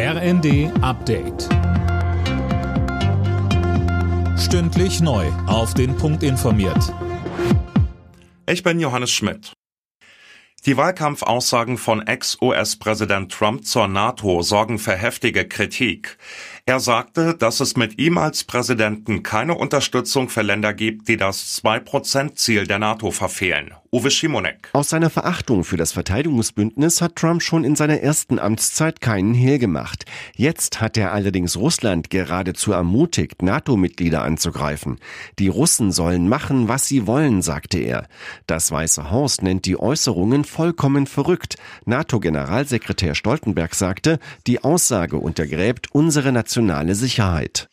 RND Update. Stündlich neu. Auf den Punkt informiert. Ich bin Johannes Schmidt. Die Wahlkampfaussagen von Ex-US-Präsident Trump zur NATO sorgen für heftige Kritik. Er sagte, dass es mit ihm als Präsidenten keine Unterstützung für Länder gibt, die das 2-Prozent-Ziel der NATO verfehlen. Uwe Schimonek. Aus seiner Verachtung für das Verteidigungsbündnis hat Trump schon in seiner ersten Amtszeit keinen Hehl gemacht. Jetzt hat er allerdings Russland geradezu ermutigt, NATO-Mitglieder anzugreifen. Die Russen sollen machen, was sie wollen, sagte er. Das Weiße Haus nennt die Äußerungen vollkommen verrückt. NATO-Generalsekretär Stoltenberg sagte, die Aussage untergräbt unsere nationale Sicherheit.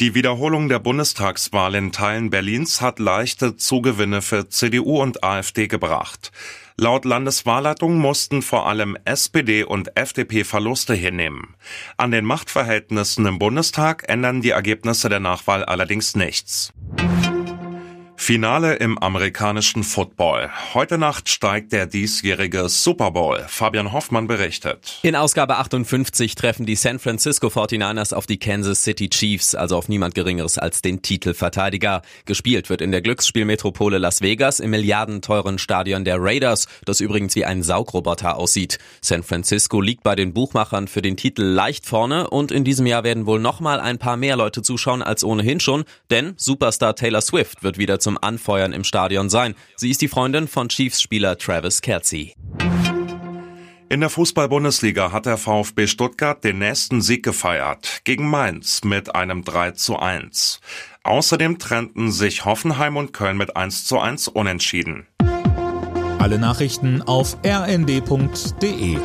Die Wiederholung der Bundestagswahl in Teilen Berlins hat leichte Zugewinne für CDU und AfD gebracht. Laut Landeswahlleitung mussten vor allem SPD und FDP Verluste hinnehmen. An den Machtverhältnissen im Bundestag ändern die Ergebnisse der Nachwahl allerdings nichts. Finale im amerikanischen Football. Heute Nacht steigt der diesjährige Super Bowl. Fabian Hoffmann berichtet. In Ausgabe 58 treffen die San Francisco 49ers auf die Kansas City Chiefs, also auf niemand Geringeres als den Titelverteidiger. Gespielt wird in der Glücksspielmetropole Las Vegas im milliardenteuren Stadion der Raiders, das übrigens wie ein Saugroboter aussieht. San Francisco liegt bei den Buchmachern für den Titel leicht vorne und in diesem Jahr werden wohl nochmal ein paar mehr Leute zuschauen als ohnehin schon, denn Superstar Taylor Swift wird wieder zum Anfeuern im Stadion sein. Sie ist die Freundin von Chiefs-Spieler Travis Kelsey. In der Fußball-Bundesliga hat der VfB Stuttgart den nächsten Sieg gefeiert gegen Mainz mit einem 3 zu 1. Außerdem trennten sich Hoffenheim und Köln mit 1 zu 1 unentschieden. Alle Nachrichten auf rnd.de